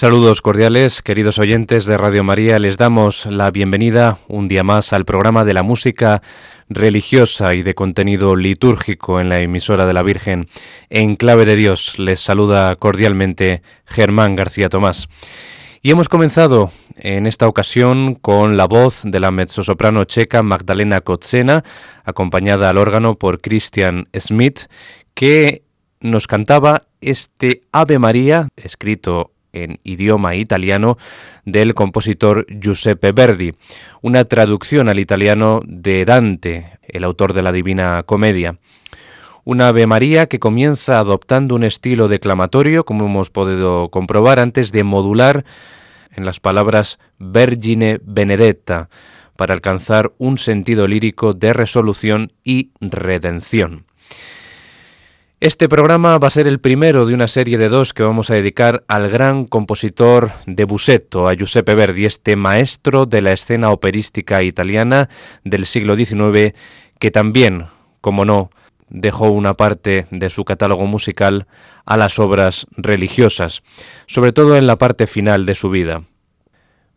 Saludos cordiales, queridos oyentes de Radio María. Les damos la bienvenida un día más al programa de la música religiosa y de contenido litúrgico en la emisora de la Virgen. En clave de Dios les saluda cordialmente Germán García Tomás. Y hemos comenzado en esta ocasión con la voz de la mezzosoprano checa Magdalena Kotsena, acompañada al órgano por Christian Smith, que nos cantaba este Ave María, escrito en idioma italiano del compositor Giuseppe Verdi, una traducción al italiano de Dante, el autor de la Divina Comedia. Una Ave María que comienza adoptando un estilo declamatorio, como hemos podido comprobar, antes de modular en las palabras Vergine Benedetta, para alcanzar un sentido lírico de resolución y redención. Este programa va a ser el primero de una serie de dos que vamos a dedicar al gran compositor de Busetto, a Giuseppe Verdi, este maestro de la escena operística italiana del siglo XIX, que también, como no, dejó una parte de su catálogo musical a las obras religiosas, sobre todo en la parte final de su vida.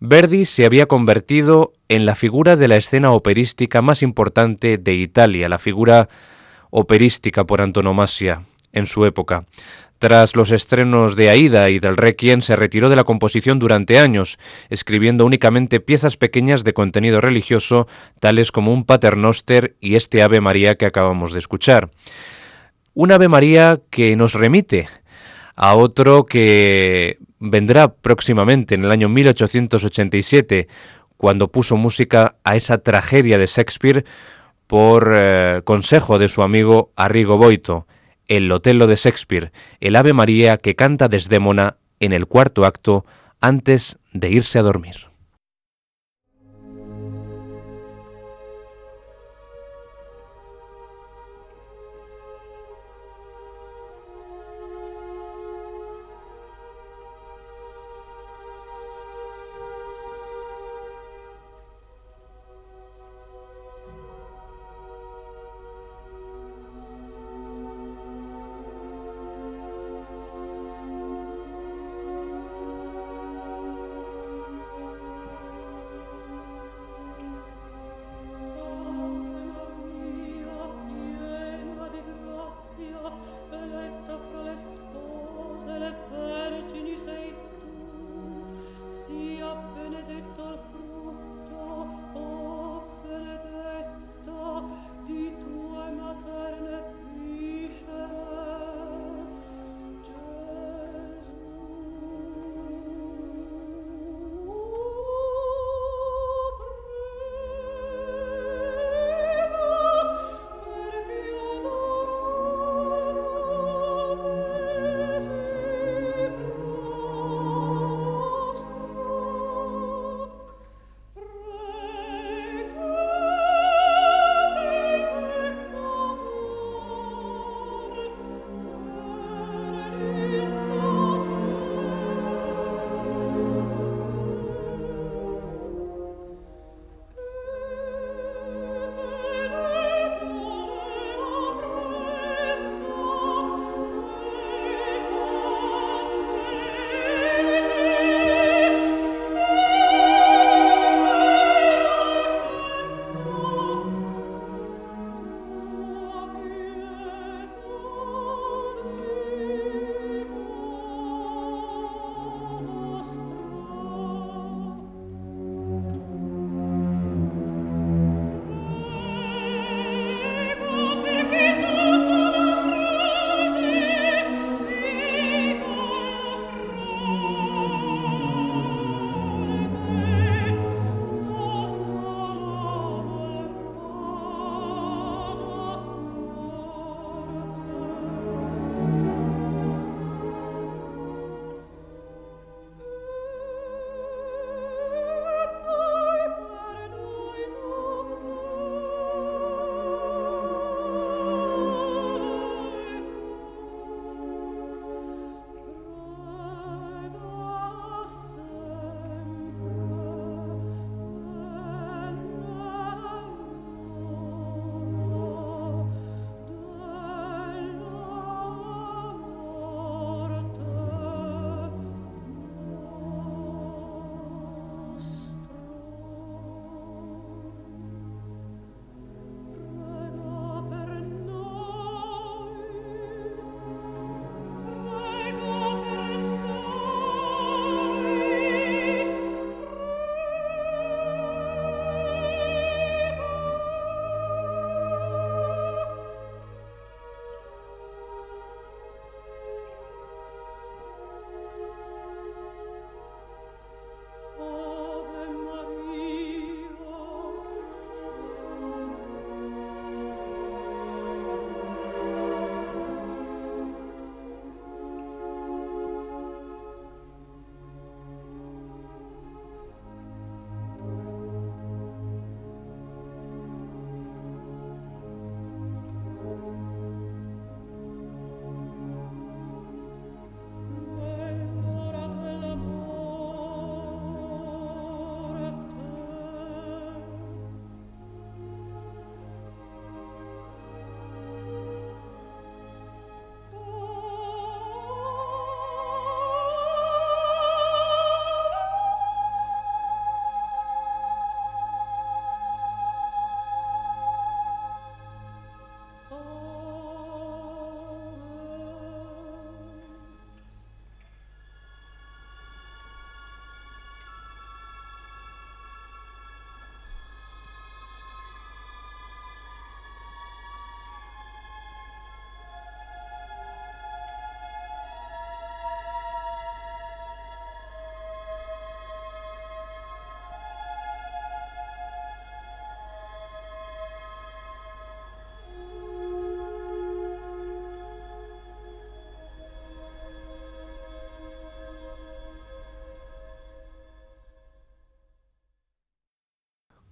Verdi se había convertido en la figura de la escena operística más importante de Italia, la figura operística por antonomasia en su época. Tras los estrenos de Aida y del Requiem se retiró de la composición durante años, escribiendo únicamente piezas pequeñas de contenido religioso, tales como un paternoster y este Ave María que acabamos de escuchar. Un Ave María que nos remite a otro que vendrá próximamente en el año 1887, cuando puso música a esa tragedia de Shakespeare por eh, consejo de su amigo Arrigo Boito, el Otello de Shakespeare, el Ave María que canta Desdémona en el cuarto acto antes de irse a dormir.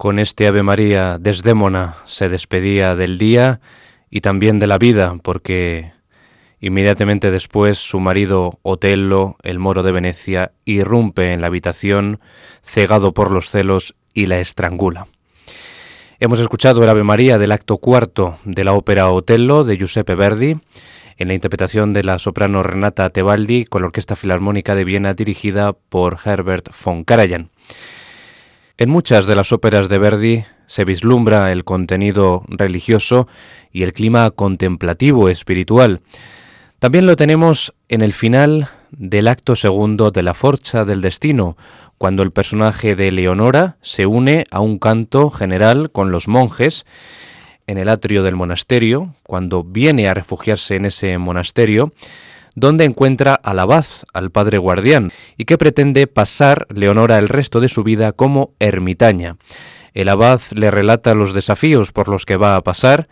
Con este Ave María, Desdémona se despedía del día y también de la vida, porque inmediatamente después su marido Otello, el moro de Venecia, irrumpe en la habitación, cegado por los celos, y la estrangula. Hemos escuchado el Ave María del acto cuarto de la ópera Otello de Giuseppe Verdi, en la interpretación de la soprano Renata Tebaldi con la Orquesta Filarmónica de Viena dirigida por Herbert von Karajan. En muchas de las óperas de Verdi se vislumbra el contenido religioso y el clima contemplativo espiritual. También lo tenemos en el final del acto segundo de La Forcha del Destino, cuando el personaje de Leonora se une a un canto general con los monjes en el atrio del monasterio, cuando viene a refugiarse en ese monasterio, donde encuentra al abad, al padre guardián, y que pretende pasar Leonora el resto de su vida como ermitaña. El abad le relata los desafíos por los que va a pasar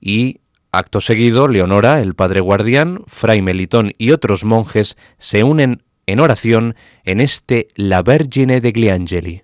y acto seguido Leonora, el padre guardián, fray Melitón y otros monjes se unen en oración en este La Vergine de Gliangeli.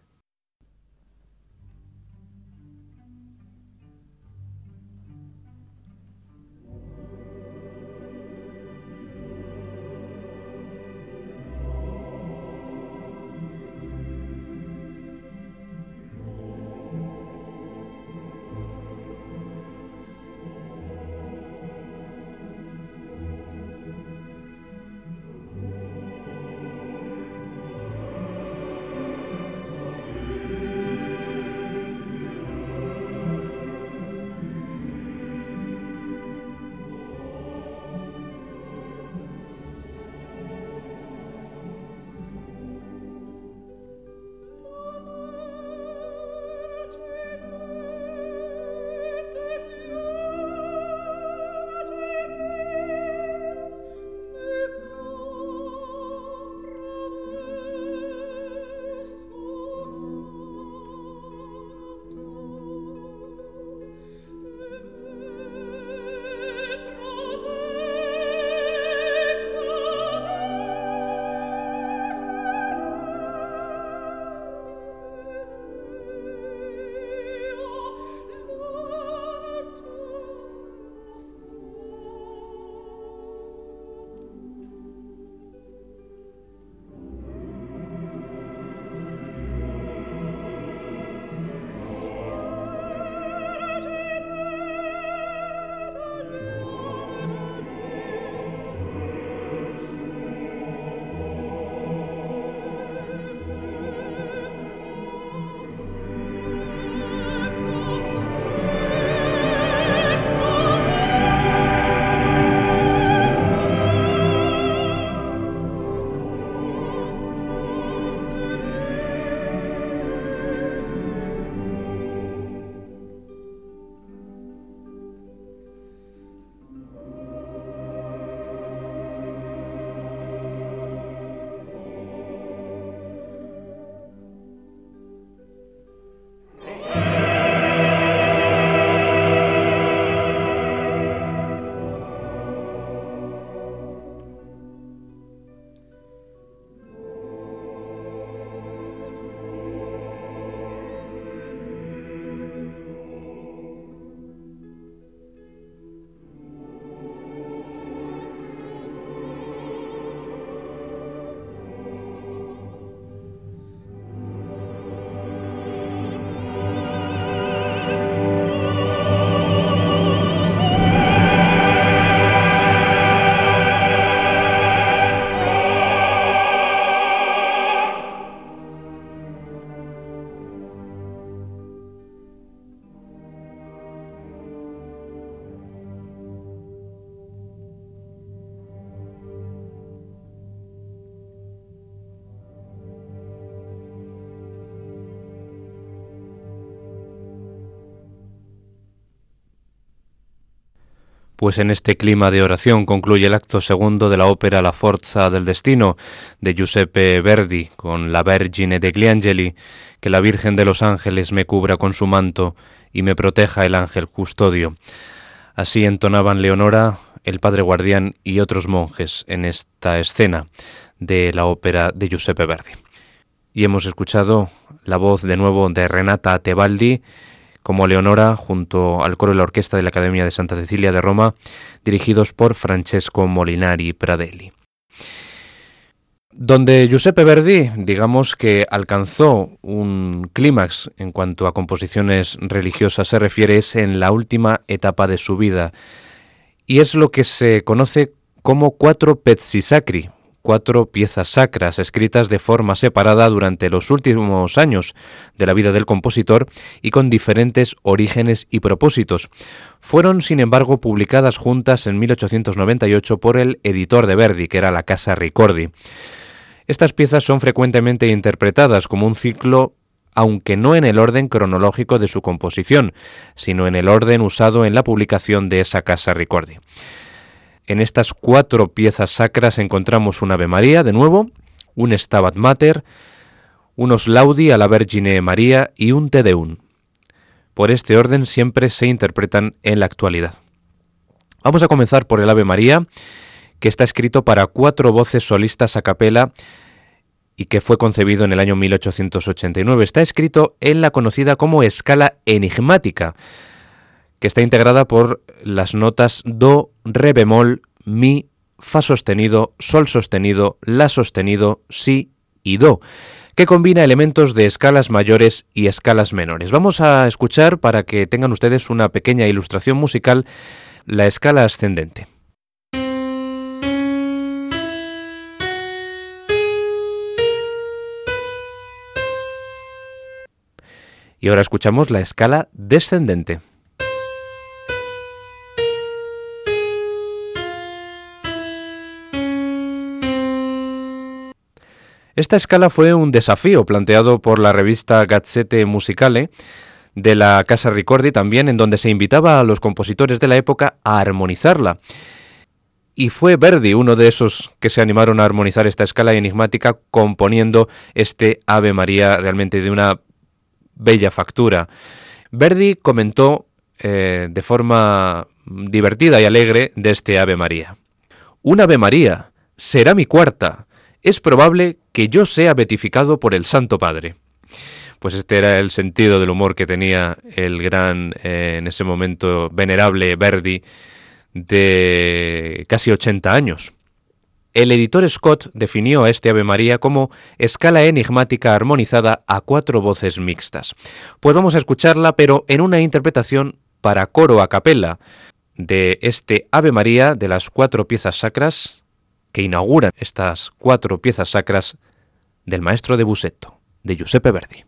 Pues en este clima de oración concluye el acto segundo de la ópera La Forza del Destino de Giuseppe Verdi con la Vergine de Gliangeli, que la Virgen de los Ángeles me cubra con su manto y me proteja el ángel custodio. Así entonaban Leonora, el padre guardián y otros monjes en esta escena de la ópera de Giuseppe Verdi. y hemos escuchado la voz de nuevo de Renata Tebaldi como Leonora junto al coro de la orquesta de la Academia de Santa Cecilia de Roma, dirigidos por Francesco Molinari Pradelli. Donde Giuseppe Verdi, digamos que alcanzó un clímax en cuanto a composiciones religiosas se refiere, es en la última etapa de su vida, y es lo que se conoce como cuatro pezzi sacri, cuatro piezas sacras escritas de forma separada durante los últimos años de la vida del compositor y con diferentes orígenes y propósitos. Fueron, sin embargo, publicadas juntas en 1898 por el editor de Verdi, que era la Casa Ricordi. Estas piezas son frecuentemente interpretadas como un ciclo aunque no en el orden cronológico de su composición, sino en el orden usado en la publicación de esa Casa Ricordi. En estas cuatro piezas sacras encontramos un Ave María, de nuevo, un Stabat Mater, unos Laudi a la Vergine María y un Te Deum. Por este orden siempre se interpretan en la actualidad. Vamos a comenzar por el Ave María, que está escrito para cuatro voces solistas a capela y que fue concebido en el año 1889. Está escrito en la conocida como escala enigmática, que está integrada por las notas Do, Re bemol, Mi, Fa sostenido, Sol sostenido, La sostenido, Si y Do, que combina elementos de escalas mayores y escalas menores. Vamos a escuchar, para que tengan ustedes una pequeña ilustración musical, la escala ascendente. Y ahora escuchamos la escala descendente. Esta escala fue un desafío planteado por la revista Gazzette Musicale de la Casa Ricordi también, en donde se invitaba a los compositores de la época a armonizarla. Y fue Verdi uno de esos que se animaron a armonizar esta escala enigmática componiendo este Ave María realmente de una bella factura. Verdi comentó eh, de forma divertida y alegre de este Ave María. Un Ave María será mi cuarta, es probable que yo sea beatificado por el Santo Padre. Pues este era el sentido del humor que tenía el gran, eh, en ese momento, venerable Verdi, de casi 80 años. El editor Scott definió a este Ave María como escala enigmática armonizada a cuatro voces mixtas. Pues vamos a escucharla, pero en una interpretación para coro a capella de este Ave María de las cuatro piezas sacras que inauguran estas cuatro piezas sacras del maestro de Busetto, de Giuseppe Verdi.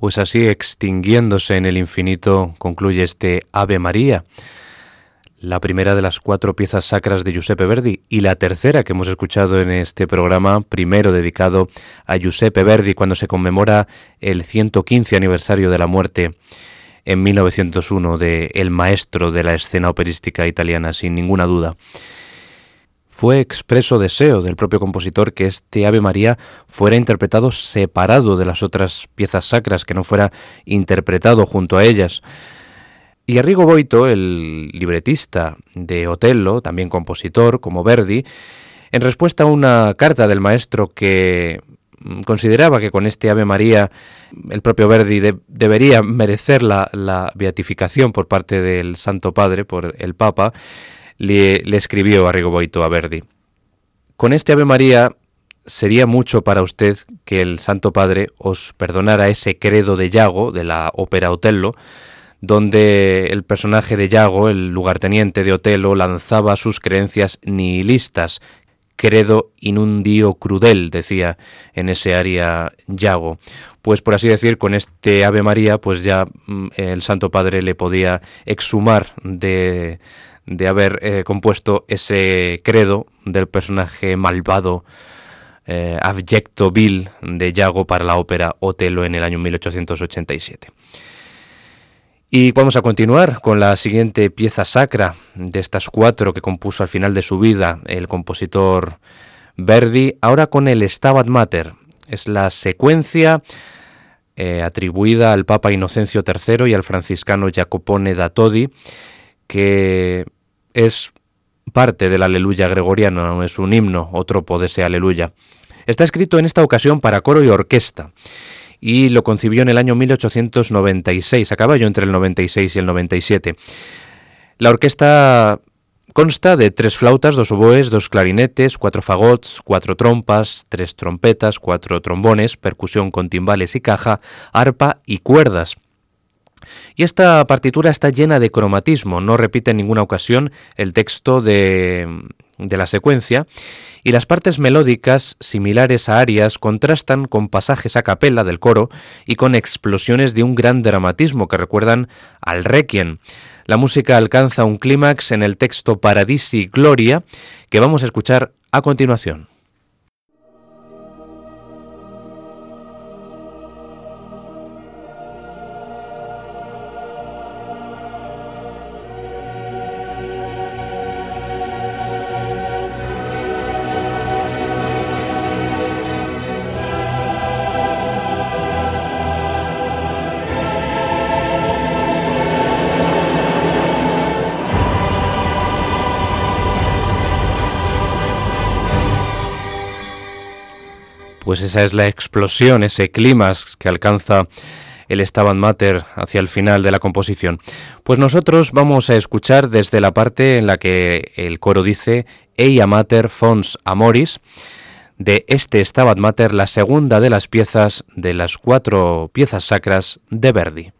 Pues así, extinguiéndose en el infinito, concluye este Ave María, la primera de las cuatro piezas sacras de Giuseppe Verdi y la tercera que hemos escuchado en este programa, primero dedicado a Giuseppe Verdi cuando se conmemora el 115 aniversario de la muerte en 1901 de el maestro de la escena operística italiana, sin ninguna duda fue expreso deseo del propio compositor que este Ave María fuera interpretado separado de las otras piezas sacras, que no fuera interpretado junto a ellas. Y Arrigo Boito, el libretista de Otello, también compositor como Verdi, en respuesta a una carta del maestro que consideraba que con este Ave María el propio Verdi debería merecer la beatificación por parte del Santo Padre, por el Papa, le, escribió a Rigoboito a Verdi. Con este Ave María sería mucho para usted que el Santo Padre os perdonara ese credo de Yago de la ópera Otello, donde el personaje de Yago, el lugarteniente de Otello, lanzaba sus creencias nihilistas. Credo in un dio crudel, decía en ese aria Yago. Pues por así decir, con este Ave María, pues ya mm, el Santo Padre le podía exhumar de, de haber eh, compuesto ese credo del personaje malvado, eh, abyecto, vil de Yago para la ópera Otelo en el año 1887. Y vamos a continuar con la siguiente pieza sacra de estas cuatro que compuso al final de su vida el compositor Verdi, ahora con el Stabat Mater. Es la secuencia eh, atribuida al Papa Inocencio III y al franciscano Jacopone da Todi, que es parte del aleluya gregoriano, no es un himno o tropo de ese aleluya. Está escrito en esta ocasión para coro y orquesta y lo concibió en el año 1896, a caballo entre el 96 y el 97. La orquesta consta de tres flautas, dos oboes, dos clarinetes, cuatro fagots, cuatro trompas, tres trompetas, cuatro trombones, percusión con timbales y caja, arpa y cuerdas. Y esta partitura está llena de cromatismo, no repite en ninguna ocasión el texto de, de la secuencia, y las partes melódicas, similares a arias, contrastan con pasajes a capella del coro y con explosiones de un gran dramatismo que recuerdan al Requiem. La música alcanza un clímax en el texto Paradisi Gloria, que vamos a escuchar a continuación. Pues esa es la explosión, ese clímax que alcanza el Stabat Mater hacia el final de la composición. Pues nosotros vamos a escuchar desde la parte en la que el coro dice Eia Mater Fons Amoris, de este Stabat Mater, la segunda de las piezas de las cuatro piezas sacras de Verdi.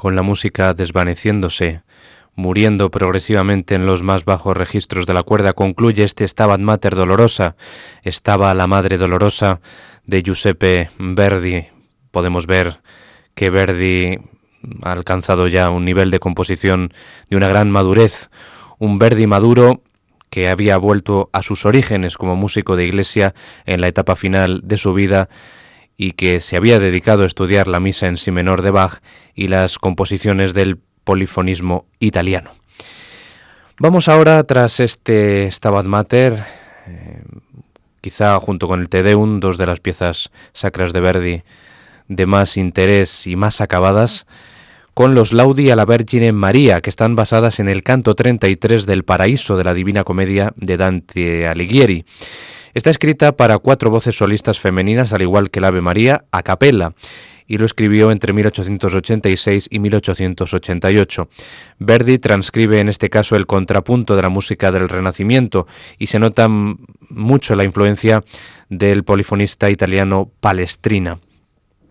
Con la música desvaneciéndose, muriendo progresivamente en los más bajos registros de la cuerda, concluye este Stabat Mater Dolorosa, estaba la Madre Dolorosa de Giuseppe Verdi. Podemos ver que Verdi ha alcanzado ya un nivel de composición de una gran madurez, un Verdi maduro que había vuelto a sus orígenes como músico de iglesia en la etapa final de su vida y que se había dedicado a estudiar la misa en si menor de Bach y las composiciones del polifonismo italiano. Vamos ahora, tras este Stabat Mater, eh, quizá junto con el Te Deum, dos de las piezas sacras de Verdi de más interés y más acabadas, con los Laudi a la Vergine María, que están basadas en el canto 33 del Paraíso de la Divina Comedia de Dante Alighieri. Está escrita para cuatro voces solistas femeninas, al igual que el Ave María, a capella, y lo escribió entre 1886 y 1888. Verdi transcribe en este caso el contrapunto de la música del Renacimiento y se nota mucho la influencia del polifonista italiano Palestrina.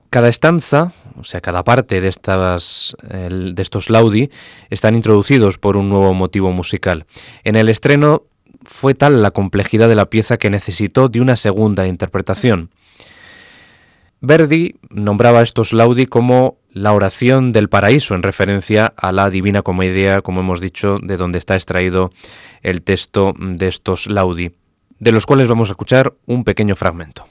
Cada estanza, o sea, cada parte de, estas, de estos laudi, están introducidos por un nuevo motivo musical. En el estreno fue tal la complejidad de la pieza que necesitó de una segunda interpretación. Verdi nombraba estos laudi como la oración del paraíso en referencia a la Divina Comedia, como hemos dicho, de donde está extraído el texto de estos laudi, de los cuales vamos a escuchar un pequeño fragmento.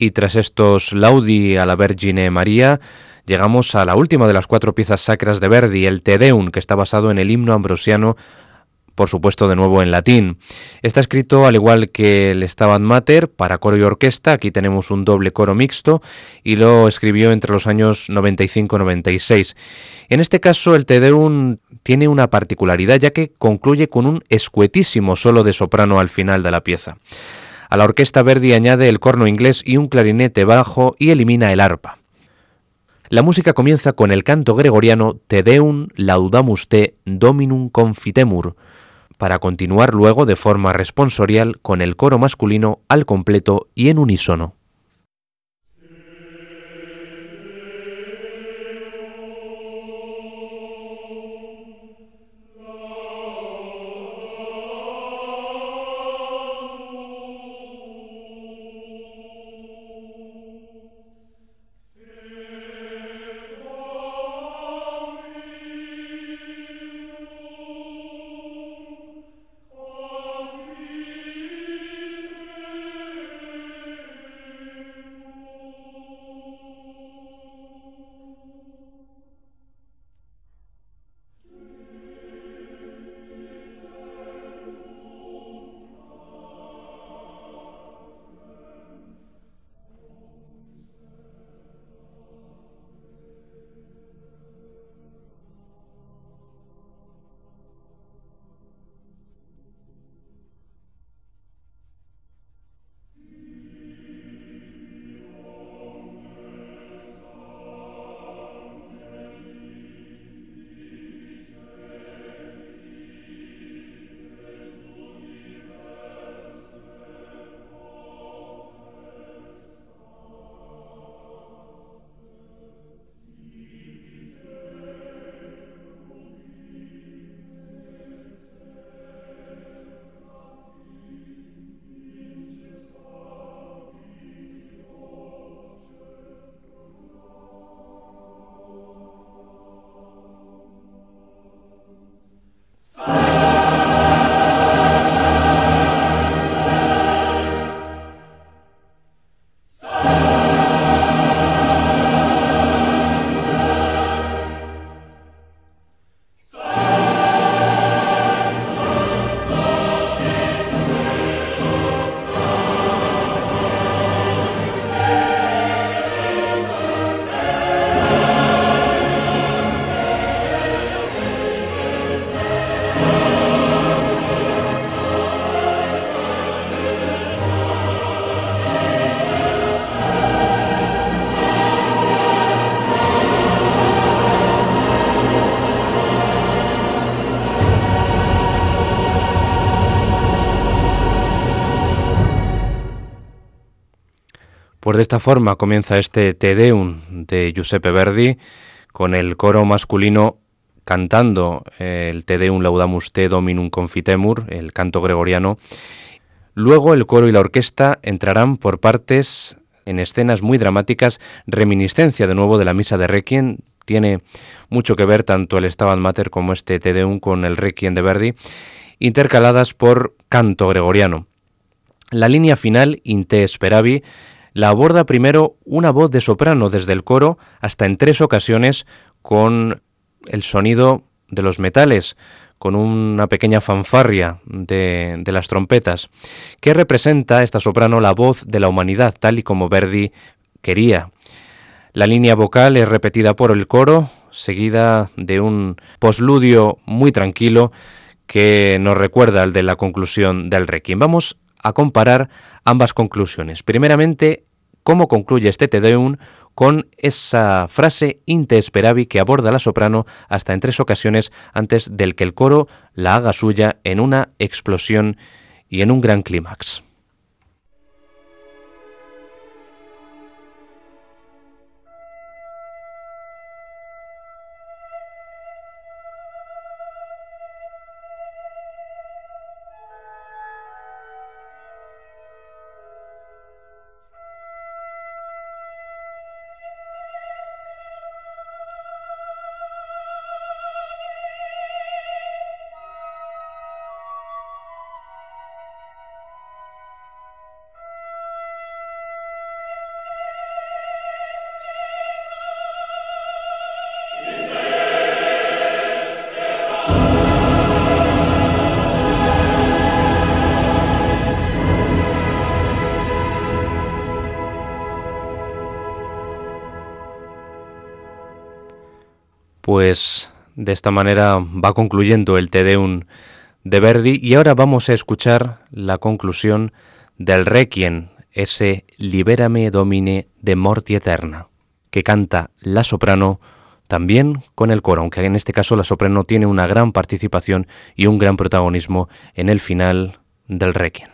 Y tras estos Laudi a la Vergine María, llegamos a la última de las cuatro piezas sacras de Verdi, el Te Deum, que está basado en el himno ambrosiano por supuesto de nuevo en latín. Está escrito al igual que el Stabat Mater para coro y orquesta, aquí tenemos un doble coro mixto y lo escribió entre los años 95-96. En este caso el Te Deum tiene una particularidad ya que concluye con un escuetísimo solo de soprano al final de la pieza. A la orquesta Verdi añade el corno inglés y un clarinete bajo y elimina el arpa. La música comienza con el canto gregoriano Te Deum Laudamus Te Dominum Confitemur, para continuar luego de forma responsorial con el coro masculino al completo y en unísono. Pues de esta forma comienza este Te Deum de Giuseppe Verdi con el coro masculino cantando el Te Deum Laudamus Te Dominum Confitemur, el canto gregoriano. Luego el coro y la orquesta entrarán por partes en escenas muy dramáticas, reminiscencia de nuevo de la misa de Requiem. Tiene mucho que ver tanto el Stabat Mater como este Te Deum con el Requiem de Verdi, intercaladas por canto gregoriano. La línea final, Inte Speravi, la aborda primero una voz de soprano desde el coro hasta en tres ocasiones con el sonido de los metales, con una pequeña fanfarria de, las trompetas, que representa esta soprano la voz de la humanidad, tal y como Verdi quería. La línea vocal es repetida por el coro, seguida de un posludio muy tranquilo que nos recuerda al de la conclusión del Requiem. Vamos a comparar ambas conclusiones. Primeramente, cómo concluye este Te Deum con esa frase inte speravi que aborda la soprano hasta en tres ocasiones antes del que el coro la haga suya en una explosión y en un gran clímax. De esta manera va concluyendo el Te Deum de Verdi y ahora vamos a escuchar la conclusión del Requiem, ese Libérame Domine de Morti Eterna. que canta la soprano también con el coro, aunque en este caso la soprano tiene una gran participación y un gran protagonismo en el final del Requiem.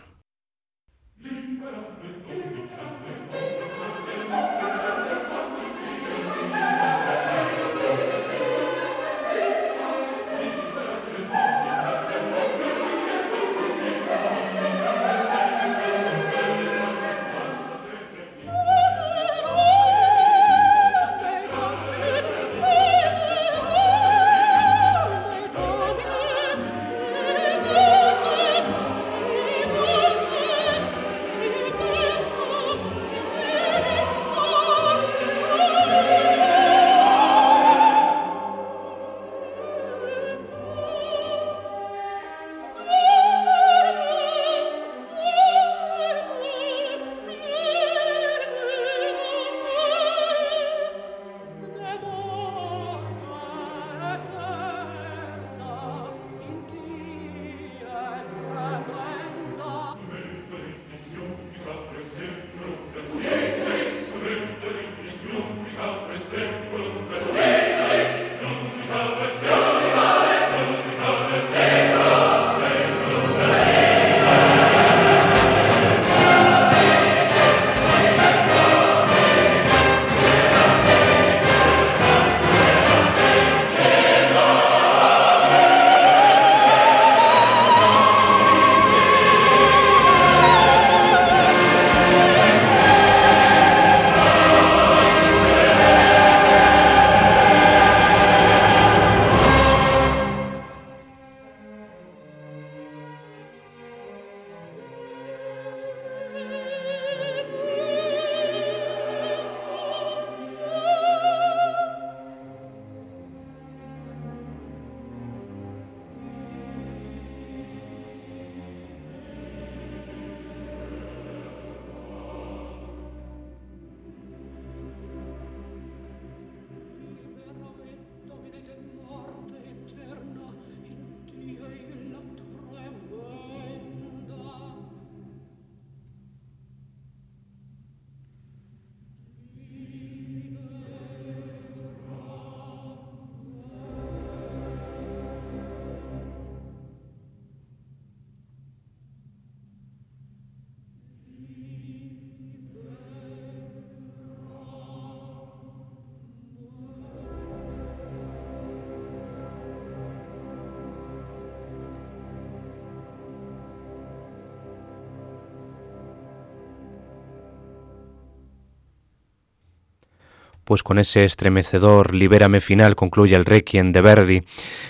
Pues con ese estremecedor Libérame final concluye el Requiem de Verdi,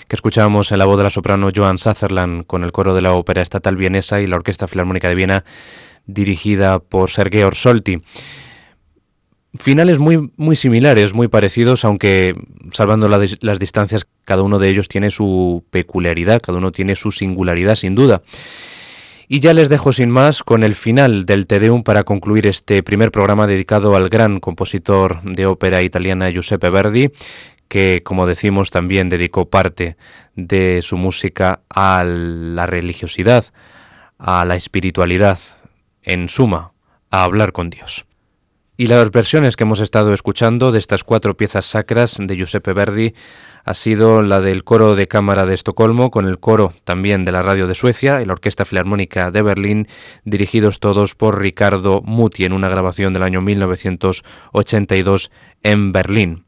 que escuchábamos en la voz de la soprano Joan Sutherland con el coro de la Ópera Estatal Vienesa y la Orquesta Filarmónica de Viena dirigida por Sergei Orsolti. Finales muy, muy similares, muy parecidos, aunque salvando las distancias, cada uno de ellos tiene su peculiaridad, cada uno tiene su singularidad sin duda. Y ya les dejo sin más con el final del Te Deum para concluir este primer programa dedicado al gran compositor de ópera italiana Giuseppe Verdi, que como decimos también dedicó parte de su música a la religiosidad, a la espiritualidad, en suma, a hablar con Dios. Y las versiones que hemos estado escuchando de estas cuatro piezas sacras de Giuseppe Verdi ha sido la del coro de cámara de Estocolmo, con el coro también de la radio de Suecia y la Orquesta Filarmónica de Berlín, dirigidos todos por Ricardo Muti en una grabación del año 1982 en Berlín.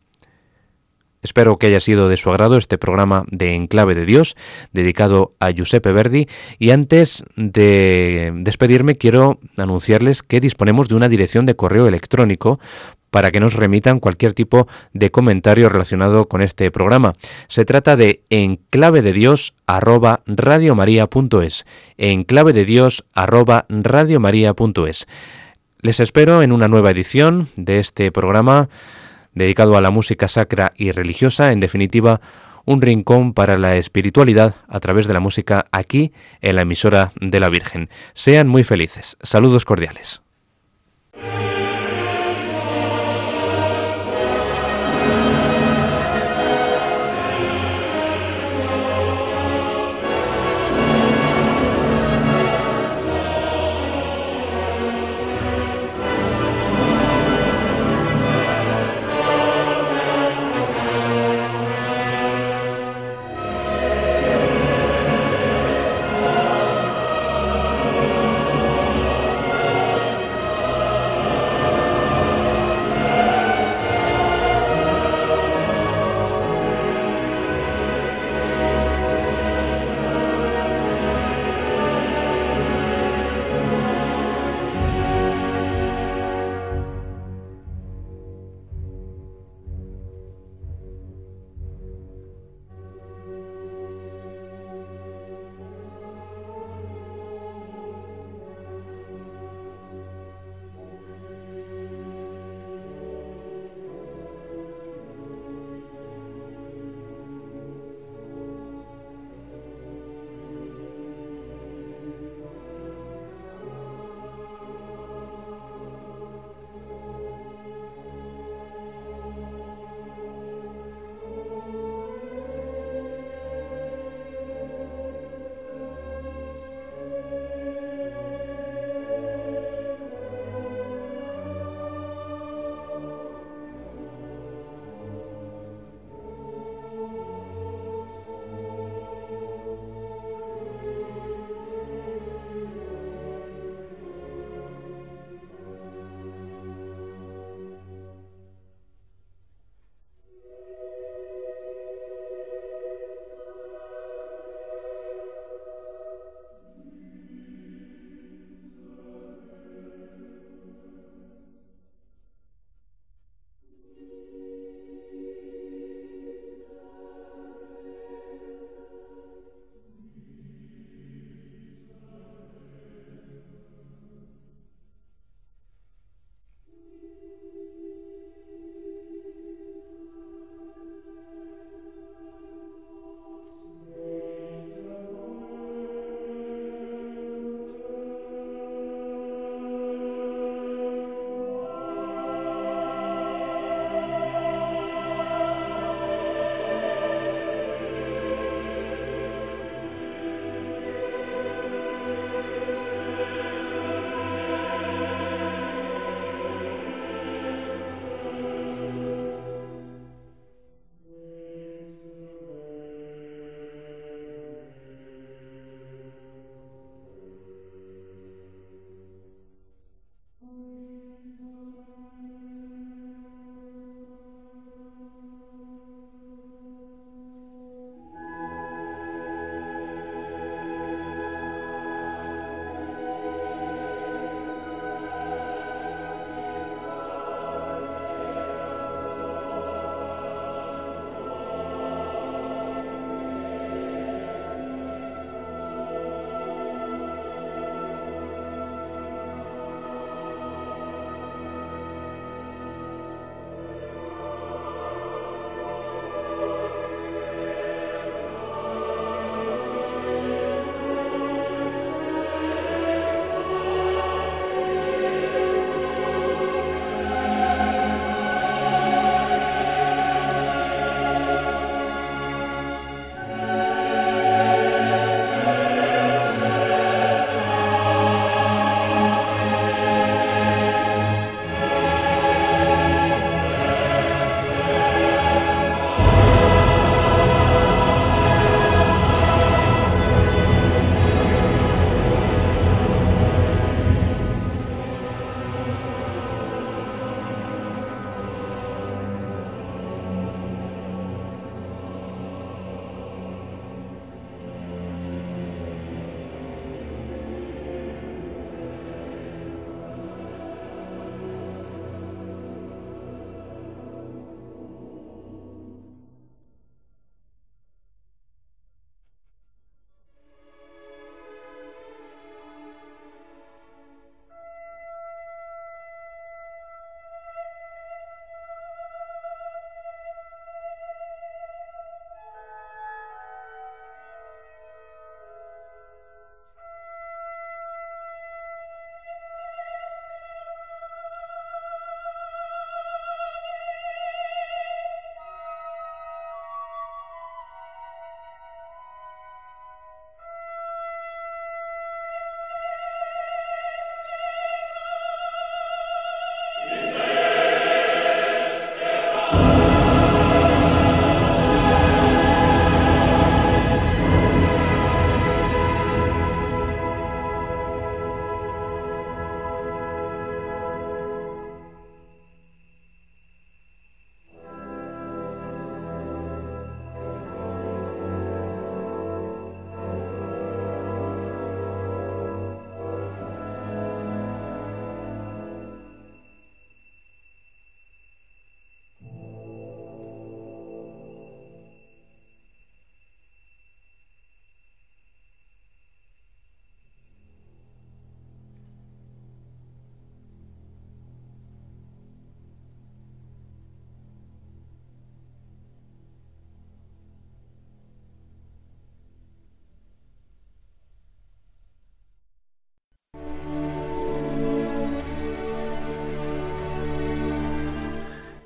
Espero que haya sido de su agrado este programa de Enclave de Dios, dedicado a Giuseppe Verdi. Y antes de despedirme, quiero anunciarles que disponemos de una dirección de correo electrónico para que nos remitan cualquier tipo de comentario relacionado con este programa. Se trata de enclave de Dios arroba de Dios. Les espero en una nueva edición de este programa dedicado a la música sacra y religiosa, en definitiva, un rincón para la espiritualidad a través de la música aquí en la emisora de la Virgen. Sean muy felices. Saludos cordiales.